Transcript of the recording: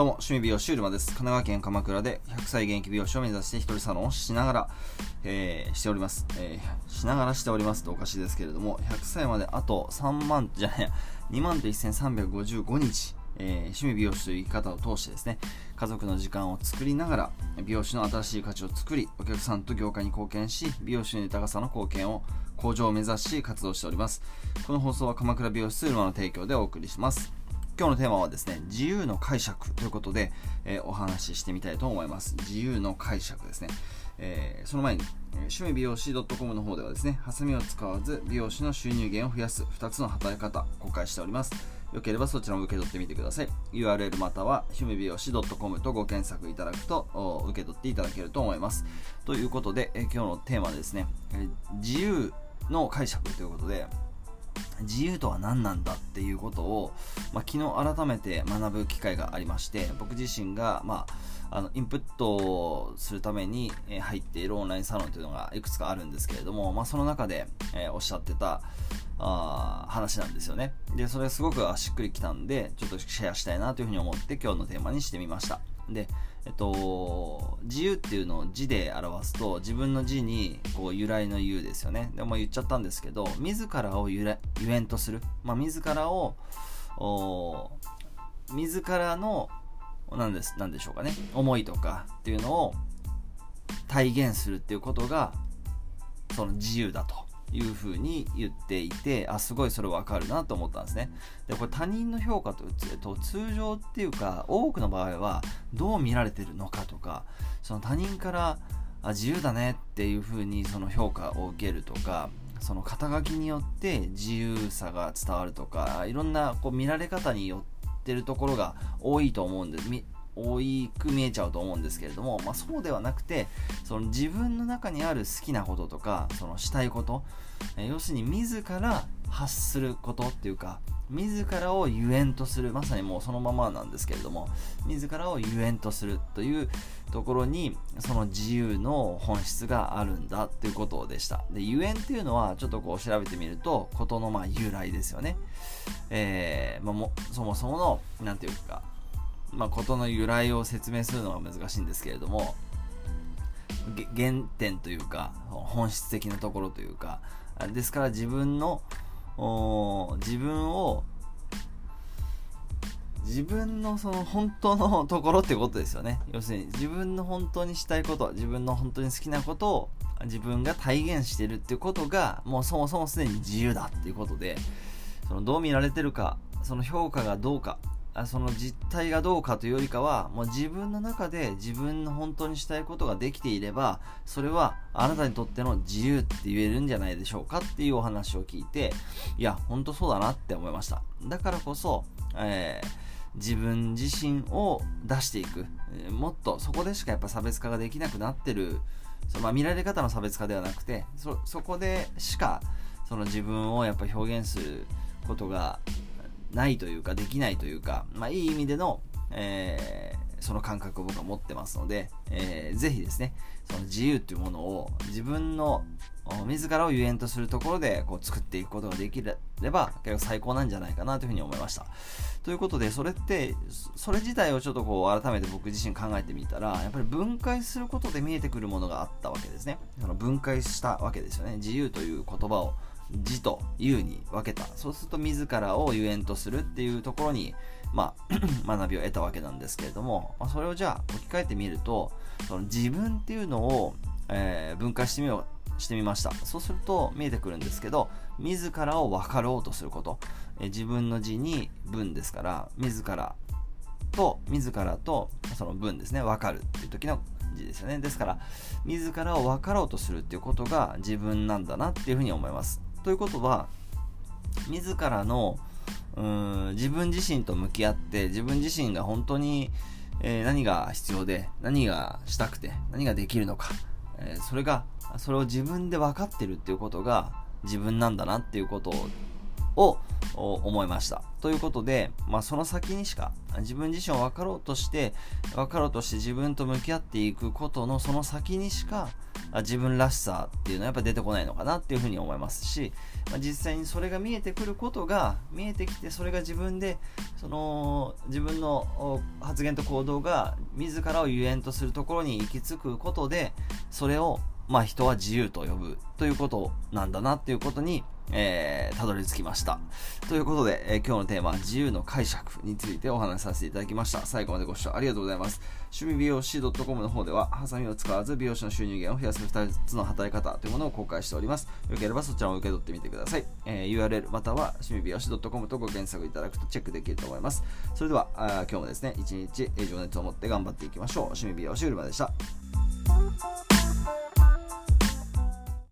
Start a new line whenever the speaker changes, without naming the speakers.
どうも、趣味美容師うるまです。神奈川県鎌倉で100歳現役美容師を目指して一人サロンをしながら、えー、しております。えー、しながらしておりますとおかしいですけれども、100歳まであと3万、じゃないや、2万と1355日、えー、趣味美容師という生き方を通してですね、家族の時間を作りながら、美容師の新しい価値を作り、お客さんと業界に貢献し、美容師の豊かさの貢献を向上を目指し活動しております。この放送は鎌倉美容室ウルマの提供でお送りします。今日のテーマはですね、自由の解釈ということで、えー、お話ししてみたいと思います。自由の解釈ですね。えー、その前に、趣味美容師 .com の方ではですね、ハサミを使わず美容師の収入源を増やす2つの働き方公開しております。よければそちらも受け取ってみてください。URL または趣味美容師 .com とご検索いただくと受け取っていただけると思います。ということで、え今日のテーマはですね、え自由の解釈ということで、自由とは何なんだっていうことを、まあ、昨日改めて学ぶ機会がありまして僕自身が、まあ、あのインプットをするために入っているオンラインサロンというのがいくつかあるんですけれども、まあ、その中で、えー、おっしゃってたあ話なんですよね。でそれすごくしっくりきたんでちょっとシェアしたいなというふうに思って今日のテーマにしてみました。でえっと、自由っていうのを字で表すと自分の字にこう由来の言うですよね。でも言っちゃったんですけど自らをゆゆえんとする、まあ、自らを自らの何です何でしょうかね。思いとかっていうのを体現するっていうことがその自由だと。いうふうに言っていてあすごいそれ分かるなと思ったんですね。でこれ他人の評価と,、えっと、通常っていうか多くの場合はどう見られてるのかとかその他人からあ自由だねっていうふうにその評価を受けるとかその肩書きによって自由さが伝わるとかいろんなこう見られ方によってるところが多いと思うんです。多く見えちゃうと思うんですけれども、まあ、そうではなくてその自分の中にある好きなこととかそのしたいこと、え要するに自ら発することっていうか自らをゆえんとするまさにもうそのままなんですけれども自らをゆえんとするというところにその自由の本質があるんだということでした。でゆえんっていうのはちょっとこう調べてみると事のま由来ですよね。えー、まあ、もそもそもの何ていうかまあ、事の由来を説明するのが難しいんですけれども原点というか本質的なところというかですから自分の自分を自分のその本当のところってことですよね。要するに自分の本当にしたいこと自分の本当に好きなことを自分が体現してるっていうことがもうそもそもすでに自由だっていうことでそのどう見られてるかその評価がどうかその実態がどうかというよりかはもう自分の中で自分の本当にしたいことができていればそれはあなたにとっての自由って言えるんじゃないでしょうかっていうお話を聞いていや本当そうだなって思いました。だからこそ、えー、自分自身を出していく、えー、もっとそこでしかやっぱ差別化ができなくなってるそまあ、見られ方の差別化ではなくてそこでしかその自分をやっぱ表現することがないというか、できないというか、まあ、いい意味での、えー、その感覚を僕は持ってますので、えー、ぜひですね、その自由というものを自分の自らをゆえんとするところでこう作っていくことができれば結構最高なんじゃないかなというふうに思いました。ということで、それって、それ自体をちょっとこう改めて僕自身考えてみたら、やっぱり分解することで見えてくるものがあったわけですね。その分解したわけですよね。自由という言葉を字とうに分けた。そうすると自らをゆえんとするっていうところに、まあ、学びを得たわけなんですけれども、まあ、それをじゃあ置き換えてみるとその自分っていうのを、えー、分解してみようしてみました。そうすると見えてくるんですけど自らを分かろうとすること、えー、自分の字に文ですから自らと自らとその文ですね分かるっていう時の字ですよね。ですから自らを分かろうとするっていうことが自分なんだなっていうふうに思います。ということは自らのうん自分自身と向き合って自分自身が本当に、えー、何が必要で何がしたくて何ができるのか、えー、それがそれを自分で分かってるっていうことが自分なんだなっていうことをを思いました。ということで、まあ、その先にしか自分自身を分かろうとして分かろうとして自分と向き合っていくことのその先にしか自分らしさっていうのはやっぱ出てこないのかなっていうふうに思いますし、まあ、実際にそれが見えてくることが見えてきてそれが自分でその自分の発言と行動が自らをゆえんとするところに行き着くことでそれをまあ人は自由と呼ぶということなんだなっていうことにえー、たどり着きました。ということで、えー、今日のテーマ自由の解釈についてお話しさせていただきました。最後までご視聴ありがとうございます。趣味美容師 .com の方では、ハサミを使わず美容師の収入源を増やす2つの働き方というものを公開しております。よければそちらを受け取ってみてください。えー、URL または趣味美容師 .com とご検索いただくとチェックできると思います。それでは、あ今日もですね、一日情熱を持って頑張っていきましょう。趣味美容師うるまでした。